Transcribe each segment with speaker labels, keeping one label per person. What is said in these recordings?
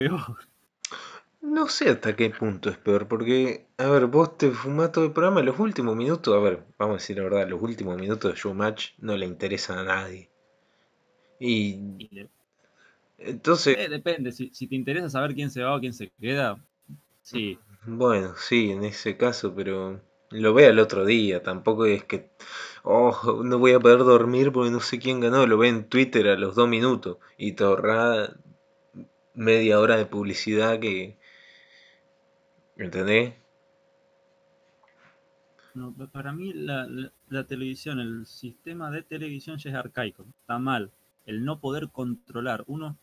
Speaker 1: peor.
Speaker 2: No sé hasta qué punto es peor, porque, a ver, vos te fumás todo el programa, los últimos minutos, a ver, vamos a decir la verdad, los últimos minutos de Showmatch no le interesan a nadie. Y entonces...
Speaker 1: Eh, depende, si, si te interesa saber quién se va o quién se queda, sí.
Speaker 2: Bueno, sí, en ese caso, pero lo ve al otro día, tampoco es que, oh, no voy a poder dormir porque no sé quién ganó, lo ve en Twitter a los dos minutos y te ahorra media hora de publicidad que, ¿entendés?
Speaker 1: No, para mí la, la, televisión, el sistema de televisión ya es arcaico, está mal. El no poder controlar. Uno,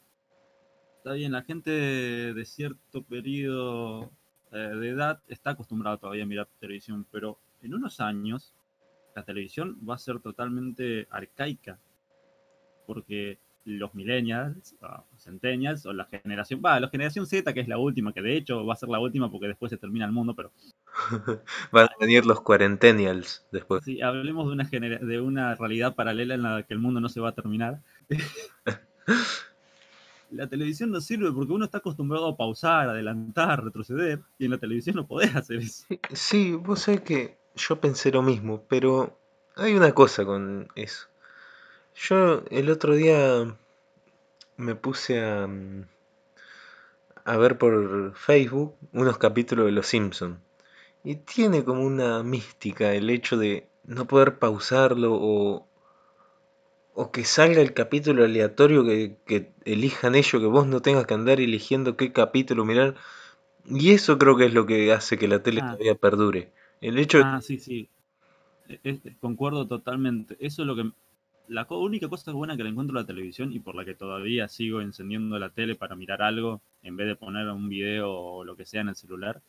Speaker 1: está bien, la gente de cierto periodo eh, de edad está acostumbrado todavía a mirar televisión, pero en unos años la televisión va a ser totalmente arcaica, porque los millennials, o centennials, o la generación, va, la generación Z, que es la última, que de hecho va a ser la última porque después se termina el mundo, pero...
Speaker 2: Van a venir los cuarentennials después.
Speaker 1: Sí, hablemos de una, de una realidad paralela en la que el mundo no se va a terminar. la televisión no sirve porque uno está acostumbrado a pausar, adelantar, retroceder, y en la televisión no podés hacer eso.
Speaker 2: Sí, vos sabés que yo pensé lo mismo, pero hay una cosa con eso. Yo el otro día me puse a, a ver por Facebook unos capítulos de Los Simpson y tiene como una mística el hecho de no poder pausarlo o o que salga el capítulo aleatorio que, elijan ellos, que vos no tengas que andar eligiendo qué capítulo mirar. Y eso creo que es lo que hace que la tele ah. todavía perdure. El hecho
Speaker 1: Ah, sí, sí. E, concuerdo totalmente. Eso es lo que... La única cosa buena que le encuentro en la televisión y por la que todavía sigo encendiendo la tele para mirar algo en vez de poner un video o lo que sea en el celular,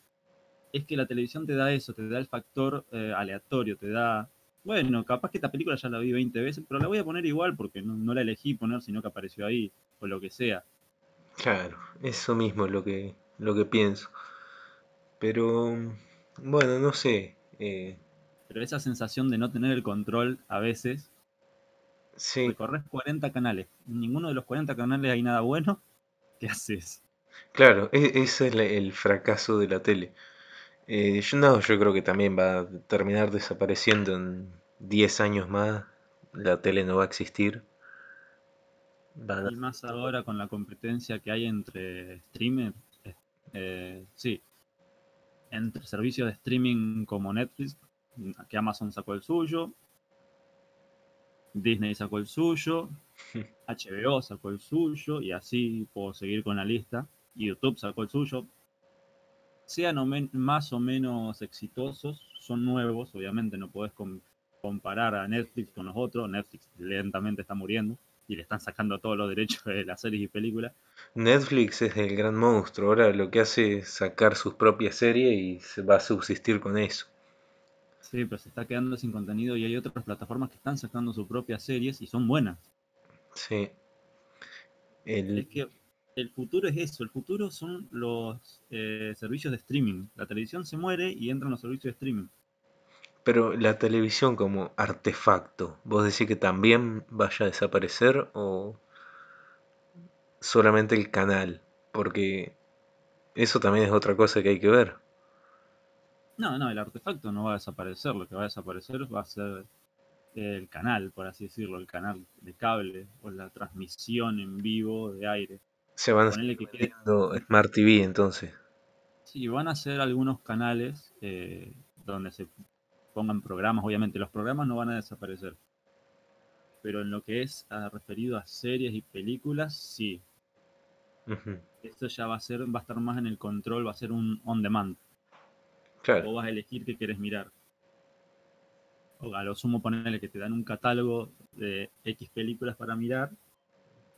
Speaker 1: es que la televisión te da eso, te da el factor eh, aleatorio, te da bueno, capaz que esta película ya la vi 20 veces, pero la voy a poner igual porque no, la elegí poner, sino que apareció ahí, o lo que sea.
Speaker 2: Claro, eso mismo es lo que, lo que pienso. Pero, bueno, no sé. Eh.
Speaker 1: Pero esa sensación de no tener el control a veces.
Speaker 2: Sí.
Speaker 1: Recorres 40 canales. En ninguno de los 40 canales hay nada bueno. ¿Qué haces?
Speaker 2: Claro, e, ese es el fracaso de la tele. Eh, yo no, yo creo que también va a terminar desapareciendo en 10 años más. La tele no va a existir.
Speaker 1: Y más ahora con la competencia que hay entre streamers, eh, sí, entre servicios de streaming como Netflix, que Amazon sacó el suyo, Disney sacó el suyo, HBO sacó el suyo, y así puedo seguir con la lista. YouTube sacó el suyo, sean más o menos exitosos, son nuevos, obviamente no podés comparar a Netflix con los otros, Netflix lentamente está muriendo y le están sacando todos los derechos de las series y películas.
Speaker 2: Netflix es el gran monstruo, ahora lo que hace es sacar sus propias series y se va a subsistir con eso.
Speaker 1: Sí, pero se está quedando sin contenido y hay otras plataformas que están sacando sus propias series y son buenas.
Speaker 2: Sí.
Speaker 1: El el futuro es eso, el futuro son los eh, servicios de streaming. La televisión se muere y entran los servicios de streaming.
Speaker 2: Pero la televisión como artefacto, ¿vos decís que también vaya a desaparecer o solamente el canal? Porque eso también es otra cosa que hay que ver.
Speaker 1: No, no, el artefacto no va a desaparecer, lo que va a desaparecer va a ser el canal, por así decirlo, el canal de cable o la transmisión en vivo de aire.
Speaker 2: Se van viendo Smart TV entonces.
Speaker 1: Sí, van a ser algunos canales eh, donde se pongan programas. Obviamente, los programas no van a desaparecer. Pero en lo que es ah, referido a series y películas, sí. Esto ya va a ser, va a estar más en el control, va a ser un on demand. Claro. Vos vas a elegir qué quieres mirar. O a lo sumo ponerle que te dan un catálogo de X películas para mirar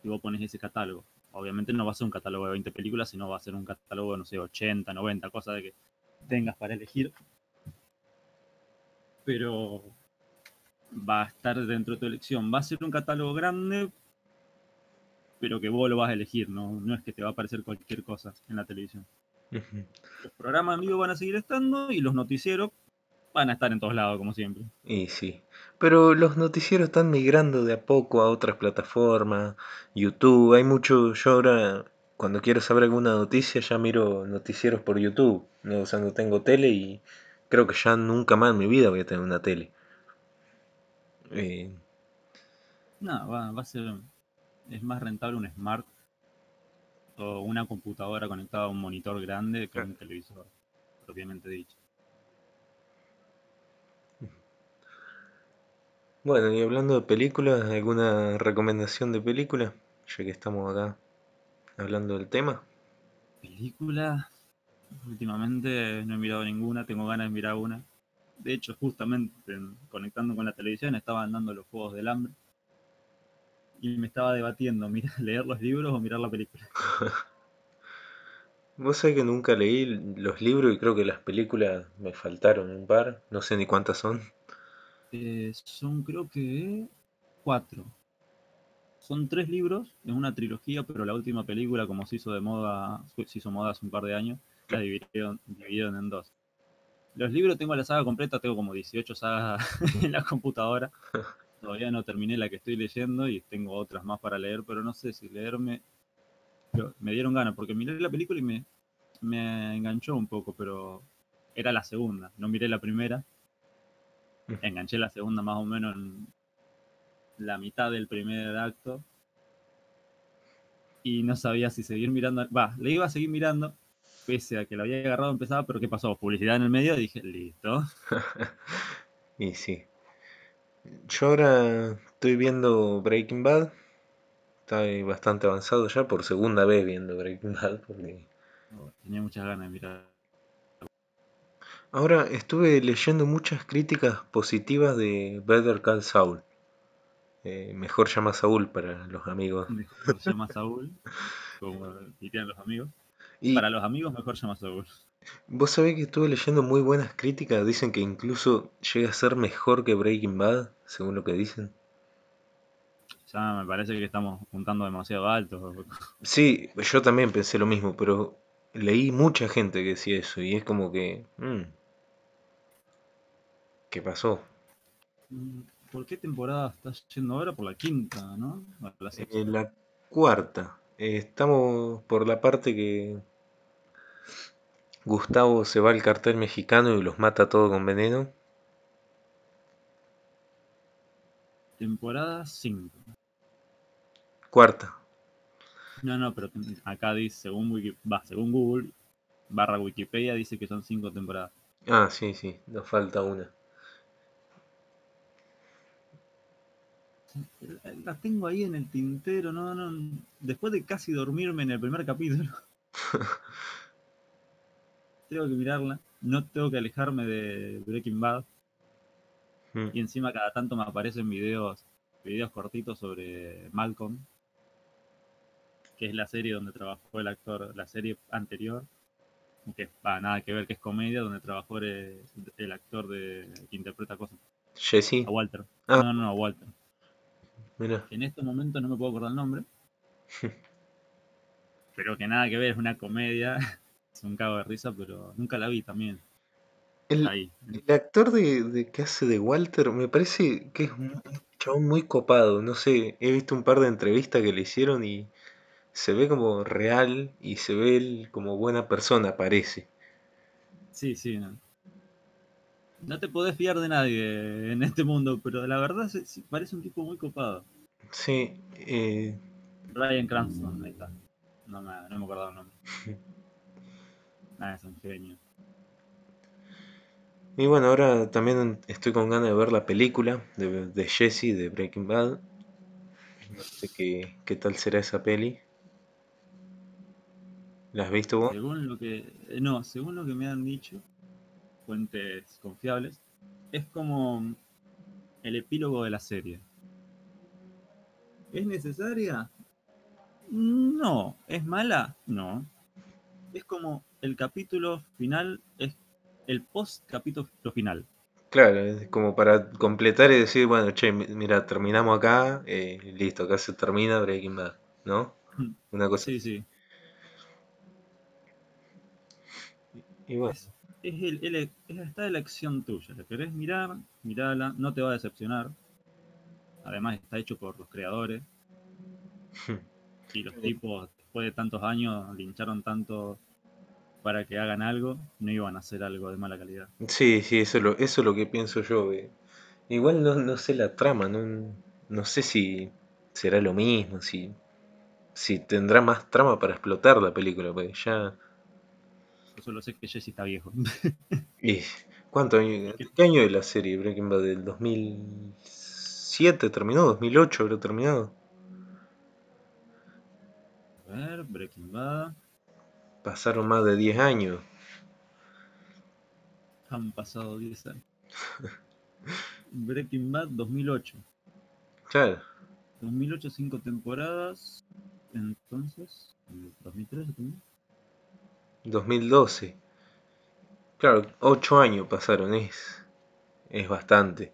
Speaker 1: y vos pones ese catálogo obviamente no va a ser un catálogo de 20 películas, sino va a ser un catálogo, no sé, 80, 90, cosas de que tengas para elegir. Pero va a estar dentro de tu elección. Va a ser un catálogo grande, pero que vos lo vas a elegir, no, no es que te va a aparecer cualquier cosa en la televisión. Los programas vivo van a seguir estando y los noticieros van a estar en todos lados, como siempre.
Speaker 2: Y sí. Pero los noticieros están migrando de a poco a otras plataformas, YouTube, hay mucho, yo ahora cuando quiero saber alguna noticia ya miro noticieros por YouTube. ¿no? O sea, no tengo tele y creo que ya nunca más en mi vida voy a tener una tele. Eh,
Speaker 1: No, va, va a ser. Es más rentable un smart o una computadora conectada a un monitor grande que un televisor, propiamente dicho.
Speaker 2: bueno, y hablando de películas, ¿alguna recomendación de película? Ya que estamos acá hablando del tema.
Speaker 1: Película, últimamente no he mirado ninguna, tengo ganas de mirar una. De hecho, justamente en- conectando con la televisión estaban dando los Juegos del Hambre y me estaba debatiendo, mira, leer los libros o mirar la película.
Speaker 2: Vos sabés que nunca leí los libros y creo que las películas me faltaron un par, no sé ni cuántas son.
Speaker 1: Eh, son creo que cuatro. Son tres libros, es una trilogía, pero la última película, como se hizo de moda, se hizo moda hace un par de años, la dividieron, dividieron en dos. Los libros tengo la saga completa, tengo como 18 sagas en la computadora. Todavía no terminé la que estoy leyendo y tengo otras más para leer, pero no sé si leerme. pero me dieron ganas, porque miré la película y me, me enganchó un poco, pero era la segunda, no miré la primera. Enganché la segunda más o menos en la mitad del primer acto. Y no sabía si seguir mirando. Va, le iba a seguir mirando, pese a que lo había agarrado empezaba, pero ¿qué pasó? Publicidad en el medio, dije, listo.
Speaker 2: Y sí. Yo ahora estoy viendo Breaking Bad. Estoy bastante avanzado ya, por segunda vez viendo Breaking Bad. Porque...
Speaker 1: Tenía muchas ganas de mirar.
Speaker 2: Ahora estuve leyendo muchas críticas positivas de Better Call Saul. Eh, mejor llama Saúl para los amigos.
Speaker 1: Mejor llama Saúl, como dirían los amigos.
Speaker 2: Y
Speaker 1: Para los amigos, mejor llama Saúl.
Speaker 2: Vos sabés que estuve leyendo muy buenas críticas. Dicen que incluso llega a ser mejor que Breaking Bad, según lo que dicen.
Speaker 1: Ya me parece que estamos juntando demasiado alto.
Speaker 2: Sí, yo también pensé lo mismo, pero leí mucha gente que decía eso y es como que... mm, ¿qué pasó?
Speaker 1: ¿Por qué temporada estás yendo ahora? Por la quinta, ¿no? Bueno, la sexta.
Speaker 2: En la cuarta. eh, estamos por la parte que Gustavo se va al cartel mexicano y los mata todo con veneno.
Speaker 1: Temporada 5.
Speaker 2: Cuarta.
Speaker 1: No, no, pero acá dice, según, Wiki, según Google, barra Wikipedia, dice que son 5 temporadas.
Speaker 2: Ah, sí, sí, nos falta una.
Speaker 1: La, la tengo ahí en el tintero, no, no. Después de casi dormirme en el primer capítulo. tengo que mirarla. No tengo que alejarme de Breaking Bad.
Speaker 2: Mm,
Speaker 1: Y encima cada tanto me aparecen videos, videos cortitos sobre Malcolm, que es la serie donde trabajó el actor, la serie anterior, que va, nada que ver, que es comedia, donde trabajó el, el actor de, que interpreta cosas,
Speaker 2: Jesse.
Speaker 1: a Walter.
Speaker 2: Ah.
Speaker 1: No, no, no, a Walter.
Speaker 2: Mira.
Speaker 1: En este momento no me puedo acordar el nombre, pero que nada que ver, es una comedia, es un cago de risa, pero nunca la vi también.
Speaker 2: El,
Speaker 1: Ahí.
Speaker 2: el actor de, de que hace de Walter me parece que es un chabón muy copado. No sé, he visto un par de entrevistas que le hicieron y se ve como real y se ve él como buena persona, parece.
Speaker 1: Sí, sí. No. No te podés fiar de nadie en este mundo, pero la verdad se- parece un tipo muy copado.
Speaker 2: Sí, eh,
Speaker 1: Ryan Cranston, ahí está. No me, no me acordaba el nombre. Ah, es un genio.
Speaker 2: y bueno, ahora también estoy con ganas de ver la película de, de Jesse, de Breaking Bad. No sé qué, qué tal será esa peli. ¿La has visto vos?
Speaker 1: Según lo que. eh, No, según lo que me han dicho, fuentes confiables, es como el epílogo de la serie. ¿Es necesaria? No. ¿Es mala? No. Es como el capítulo final, es el post capítulo final.
Speaker 2: Claro, es como para completar y decir, bueno, che, mi- mira, terminamos acá, eh, listo, acá se termina Breaking Bad, ¿no?
Speaker 1: Mm,
Speaker 2: Una cosa
Speaker 1: Sí, sí.
Speaker 2: Y bueno,
Speaker 1: Es, es el, el- es- está de la acción tuya. ¿La querés mirar? Mirala, no te va a decepcionar. Además está hecho por los creadores y los tipos después de tantos años lincharon tanto para que hagan algo, no iban a hacer algo de mala calidad.
Speaker 2: Sí, sí, eso es lo, eso es lo que pienso yo. Igual no, no sé la trama, no, no sé si será lo mismo, si, si tendrá más trama para explotar la película, porque ya...
Speaker 1: Yo solo sé que Jesse está viejo.
Speaker 2: y, ¿Cuánto año? ¿Qué año es la serie Breaking Bad? ¿Del 2007 terminó? ¿2008 habrá terminado?
Speaker 1: A ver, Breaking Bad.
Speaker 2: Pasaron más de 10 años.
Speaker 1: Han pasado 10 años. Breaking Bad 2008.
Speaker 2: Claro.
Speaker 1: 2008, 5 temporadas. Entonces, ¿en 2013 también.
Speaker 2: 2012. Claro, 8 años pasaron, es, es bastante.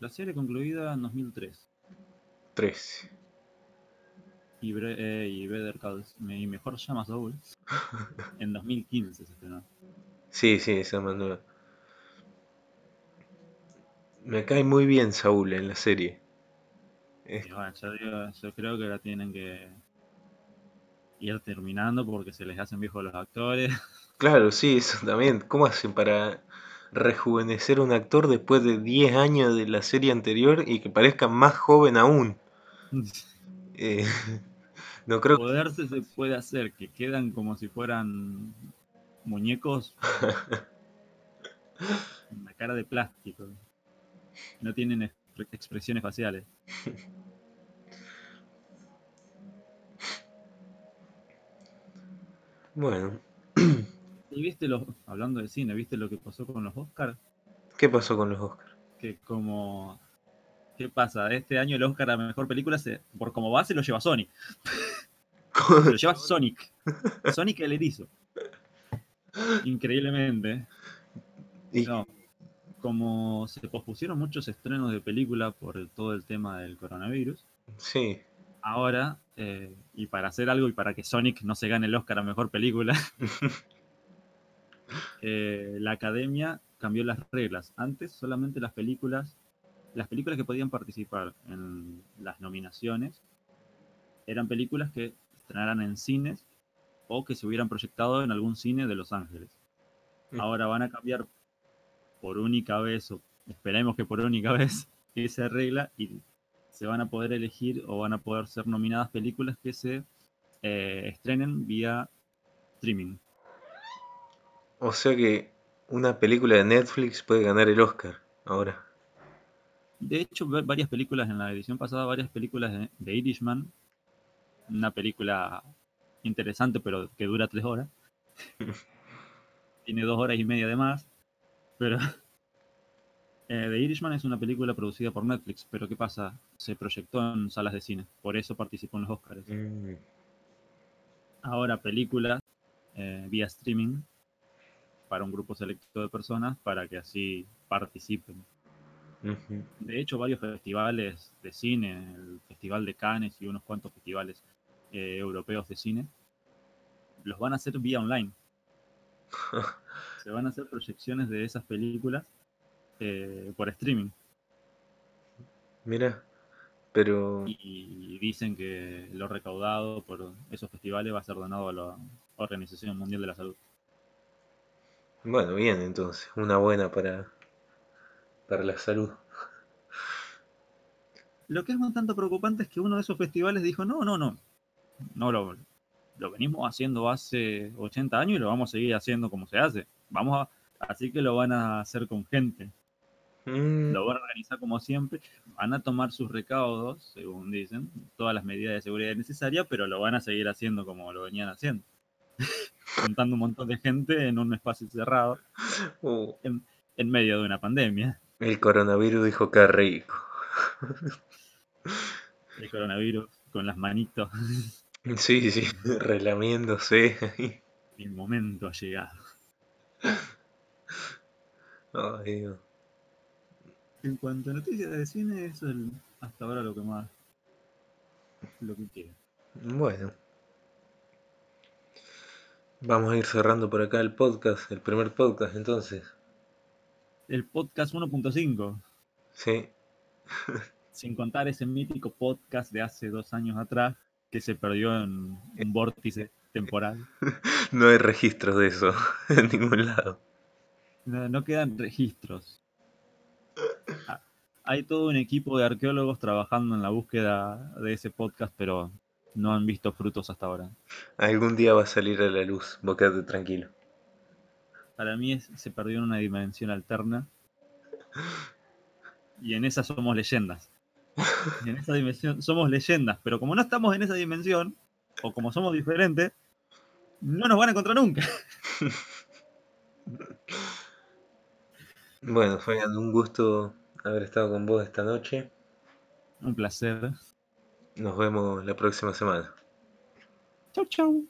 Speaker 1: La serie concluida en 2003.
Speaker 2: 13.
Speaker 1: Y, Bre- eh, y Better Call y mejor llama Saul. en 2015 se estrenó.
Speaker 2: Sí, sí, esa nueva. Me cae muy bien Saúl en la serie.
Speaker 1: Y bueno, yo, digo, yo creo que la tienen que ir terminando porque se les hacen viejos los actores.
Speaker 2: claro, sí, eso también. ¿Cómo hacen para rejuvenecer a un actor después de 10 años de la serie anterior y que parezca más joven aún? Eh, no creo que...
Speaker 1: Poderse se puede hacer, que quedan como si fueran muñecos. Una cara de plástico. No tienen expre- expresiones faciales.
Speaker 2: Bueno,
Speaker 1: ¿Y viste los, hablando de cine, viste lo que pasó con los Oscars?
Speaker 2: ¿qué pasó con los Oscars?
Speaker 1: Que como, ¿qué pasa? Este año el Oscar a mejor película, se, por como base lo lleva Sonic. Se lo lleva Sonic. Sonic el erizo. Increíblemente. No, como se pospusieron muchos estrenos de película por todo el tema del coronavirus,
Speaker 2: sí,
Speaker 1: ahora, eh, y para hacer algo y para que Sonic no se gane el Oscar a mejor película, eh, la academia cambió las reglas. Antes solamente las películas, las películas que podían participar en las nominaciones eran películas que estrenaran en cines o que se hubieran proyectado en algún cine de Los Ángeles.
Speaker 2: Mm.
Speaker 1: Ahora van a cambiar por única vez, o esperemos que por única vez, esa regla y se van a poder elegir o van a poder ser nominadas películas que se eh, estrenen vía streaming.
Speaker 2: o sea que una película de Netflix puede ganar el Oscar ahora.
Speaker 1: De hecho, va- varias películas en la edición pasada, varias películas de, de Irishman, una película interesante pero que dura tres horas, tiene dos horas y media de más, pero eh, The Irishman es una película producida por Netflix, pero ¿qué pasa? Se proyectó en salas de cine, por eso participó en los Oscars.
Speaker 2: Mm,
Speaker 1: Ahora películas eh, vía streaming para un grupo selecto de personas para que así participen. De hecho, varios festivales de cine, el Festival de Cannes y unos cuantos festivales eh, europeos de cine, los van a hacer vía online. Se van a hacer proyecciones de esas películas eh, por streaming.
Speaker 2: Mira, pero
Speaker 1: Y dicen que lo recaudado por esos festivales va a ser donado a la Organización Mundial de la Salud.
Speaker 2: bueno, bien entonces, una buena para, para la salud.
Speaker 1: Lo que es un tanto preocupante es que uno de esos festivales dijo, no, no, no, no lo, lo venimos haciendo hace 80 años y lo vamos a seguir haciendo como se hace. Vamos a, así que lo van a hacer con gente,
Speaker 2: Mm,
Speaker 1: lo van a organizar como siempre, van a tomar sus recaudos, según dicen, todas las medidas de seguridad necesarias, pero lo van a seguir haciendo como lo venían haciendo. Juntando un montón de gente en un espacio cerrado
Speaker 2: uh,
Speaker 1: en medio de una pandemia.
Speaker 2: El coronavirus dijo que rico.
Speaker 1: El coronavirus con las manitos,
Speaker 2: Sí, sí, relamiéndose.
Speaker 1: el momento ha llegado.
Speaker 2: Ay, Dios.
Speaker 1: En cuanto a noticias de cine, eso es el- hasta ahora lo que más. lo que queda.
Speaker 2: Bueno. Vamos a ir cerrando por acá el podcast, el primer podcast entonces.
Speaker 1: El podcast 1.5.
Speaker 2: Sí.
Speaker 1: Sin contar ese mítico podcast de hace dos años atrás que se perdió en un vórtice temporal.
Speaker 2: No hay registros de eso en ningún lado.
Speaker 1: No, no quedan registros. Ah, Hay todo un equipo de arqueólogos trabajando en la búsqueda de ese podcast, pero no han visto frutos hasta ahora.
Speaker 2: Algún día va a salir a la luz, vos quedate tranquilo.
Speaker 1: Para mí es- se perdió en una dimensión alterna. Y en esa somos leyendas. Y en esa dimensión somos leyendas, pero como no estamos en esa dimensión, o como somos diferentes, no nos van a encontrar nunca.
Speaker 2: Bueno, Fabián, un gusto haber estado con vos esta noche.
Speaker 1: Un placer.
Speaker 2: Nos vemos la próxima semana.
Speaker 1: Chau, chau.